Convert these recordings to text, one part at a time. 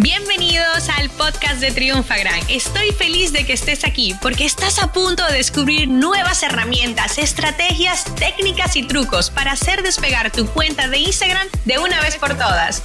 Bienvenidos al podcast de Triunfagram. Estoy feliz de que estés aquí porque estás a punto de descubrir nuevas herramientas, estrategias, técnicas y trucos para hacer despegar tu cuenta de Instagram de una vez por todas.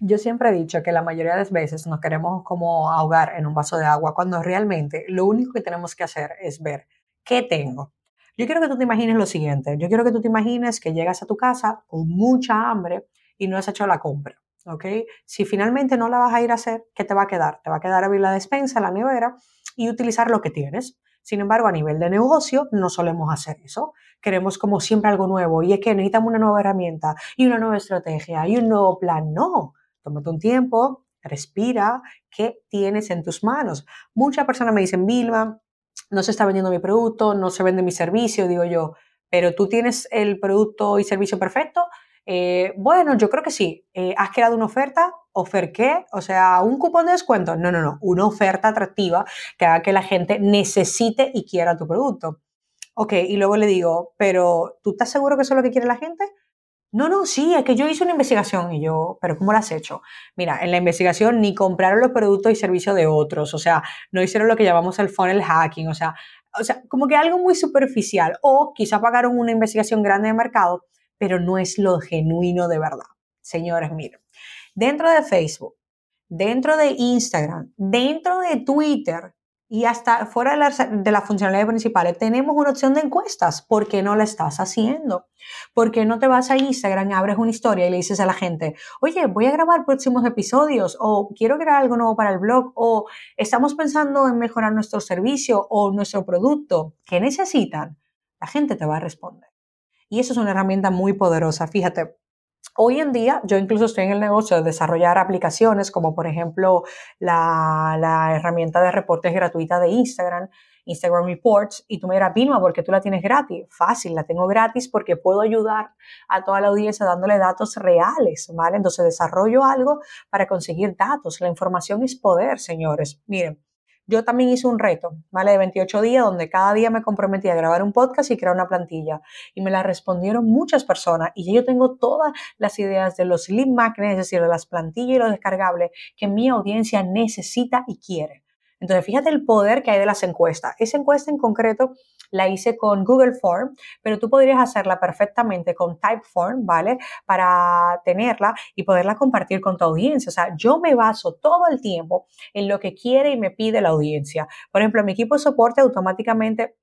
Yo siempre he dicho que la mayoría de las veces nos queremos como ahogar en un vaso de agua cuando realmente lo único que tenemos que hacer es ver qué tengo, yo quiero que tú te imagines lo siguiente. Yo quiero que tú te imagines que llegas a tu casa con mucha hambre y no has hecho la compra. ¿ok? Si finalmente no la vas a ir a hacer, ¿qué te va a quedar? Te va a quedar abrir la despensa, la nevera y utilizar lo que tienes. Sin embargo, a nivel de negocio, no solemos hacer eso. Queremos como siempre algo nuevo y es que necesitamos una nueva herramienta y una nueva estrategia y un nuevo plan. No, tómate un tiempo, respira, ¿qué tienes en tus manos? Muchas personas me dicen, Vilma, no se está vendiendo mi producto, no se vende mi servicio, digo yo, pero tú tienes el producto y servicio perfecto. Eh, bueno, yo creo que sí. Eh, ¿Has creado una oferta? ¿Ofer qué? O sea, un cupón de descuento. No, no, no. Una oferta atractiva que haga que la gente necesite y quiera tu producto. Ok, y luego le digo, pero ¿tú estás seguro que eso es lo que quiere la gente? No, no, sí, es que yo hice una investigación y yo, pero ¿cómo lo has hecho? Mira, en la investigación ni compraron los productos y servicios de otros, o sea, no hicieron lo que llamamos el funnel hacking, o sea, o sea, como que algo muy superficial, o quizá pagaron una investigación grande de mercado, pero no es lo genuino de verdad. Señores, miren, dentro de Facebook, dentro de Instagram, dentro de Twitter, y hasta fuera de, la, de las funcionalidades principales, tenemos una opción de encuestas. ¿Por qué no la estás haciendo? ¿Por qué no te vas a Instagram, abres una historia y le dices a la gente, oye, voy a grabar próximos episodios, o quiero crear algo nuevo para el blog, o estamos pensando en mejorar nuestro servicio o nuestro producto? ¿Qué necesitan? La gente te va a responder. Y eso es una herramienta muy poderosa. Fíjate, Hoy en día yo incluso estoy en el negocio de desarrollar aplicaciones como por ejemplo la, herramienta de reportes gratuita de Instagram, Instagram Reports, y tú me dirás, Vilma, ¿por qué tú la tienes gratis? Fácil, la tengo gratis porque puedo ayudar a toda la audiencia dándole datos reales, ¿vale? Entonces desarrollo algo para conseguir datos. La información es poder, señores. Miren, yo también hice un reto, ¿vale? De 28 días, donde cada día me comprometí a grabar un podcast y crear una plantilla. Y me la respondieron muchas personas. Y yo tengo todas las ideas de los lead magnets, es decir, de las plantillas y los descargables que mi audiencia necesita y quiere. Entonces, fíjate el poder que hay de las encuestas. Esa encuesta en concreto la hice con Google Form, pero tú podrías hacerla perfectamente con Typeform, ¿vale? Para tenerla y poderla compartir con tu audiencia. O sea, yo me baso todo el tiempo en lo que quiere y me pide la audiencia. Por ejemplo, mi equipo de soporte automáticamente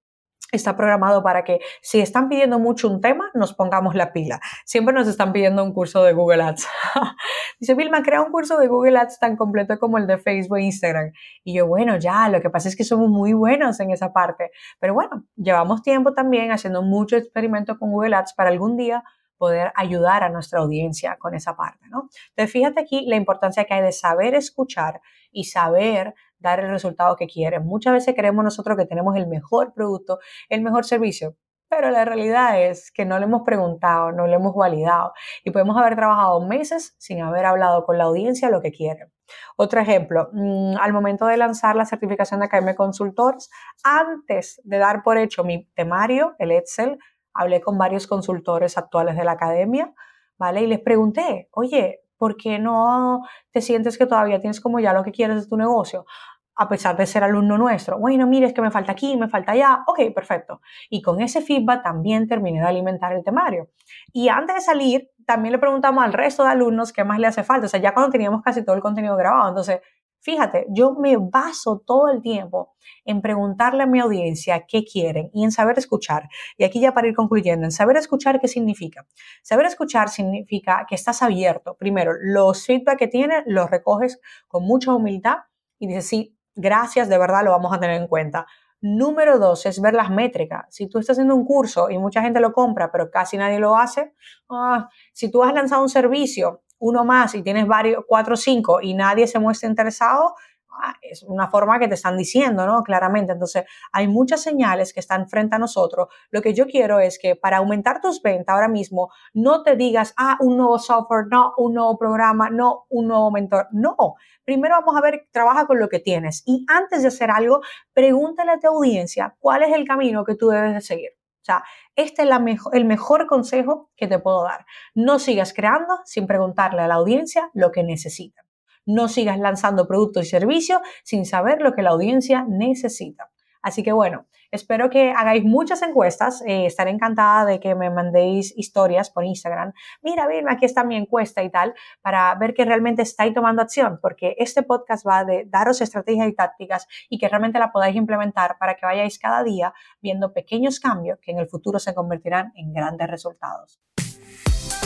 está programado para que si están pidiendo mucho un tema, nos pongamos la pila. Siempre nos están pidiendo un curso de Google Ads. Dice, Vilma, crea un curso de Google Ads tan completo como el de Facebook e Instagram. Y yo, bueno, ya, lo que pasa es que somos muy buenos en esa parte. Pero bueno, llevamos tiempo también haciendo mucho experimento con Google Ads para algún día poder ayudar a nuestra audiencia con esa parte, ¿no? Entonces, fíjate aquí la importancia que hay de saber escuchar y saber dar el resultado que quieren. Muchas veces creemos nosotros que tenemos el mejor producto, el mejor servicio, pero la realidad es que no le hemos preguntado, no le hemos validado y podemos haber trabajado meses sin haber hablado con la audiencia lo que quieren. Otro ejemplo, mm, al momento de lanzar la certificación de Academia Consultores, antes de dar por hecho mi temario, el Excel, hablé con varios consultores actuales de la academia, ¿vale? Y les pregunté, oye, ¿por qué no te sientes que todavía tienes como ya lo que quieres de tu negocio? a pesar de ser alumno nuestro. Bueno, mire, es que me falta aquí, me falta allá. Ok, perfecto. Y con ese feedback también terminé de alimentar el temario. Y antes de salir, también le preguntamos al resto de alumnos qué más le hace falta. O sea, ya cuando teníamos casi todo el contenido grabado. Entonces, fíjate, yo me baso todo el tiempo en preguntarle a mi audiencia qué quieren y en saber escuchar. Y aquí ya para ir concluyendo, en saber escuchar, ¿qué significa? Saber escuchar significa que estás abierto. Primero, los feedback que tienes los recoges con mucha humildad y dices, sí, gracias, de verdad lo vamos a tener en cuenta. Número dos es ver las métricas. Si tú estás haciendo un curso y mucha gente lo compra, pero casi nadie lo hace, ah, si tú has lanzado un servicio, uno más y tienes varios, cuatro o cinco y nadie se muestra interesado, Ah, es una forma que te están diciendo, ¿no? Claramente. Entonces, hay muchas señales que están frente a nosotros. Lo que yo quiero es que para aumentar tus ventas ahora mismo, no te digas, ah, un nuevo software, no, un nuevo programa, no, un nuevo mentor. No. Primero vamos a ver, trabaja con lo que tienes. Y antes de hacer algo, pregúntale a tu audiencia cuál es el camino que tú debes de seguir. O sea, este es el mejor consejo que te puedo dar. No sigas creando sin preguntarle a la audiencia lo que necesitan. No sigas lanzando productos y servicios sin saber lo que la audiencia necesita. Así que bueno, espero que hagáis muchas encuestas. Eh, estaré encantada de que me mandéis historias por Instagram. Mira, bien, aquí está mi encuesta y tal, para ver que realmente estáis tomando acción, porque este podcast va de daros estrategias y tácticas y que realmente la podáis implementar para que vayáis cada día viendo pequeños cambios que en el futuro se convertirán en grandes resultados.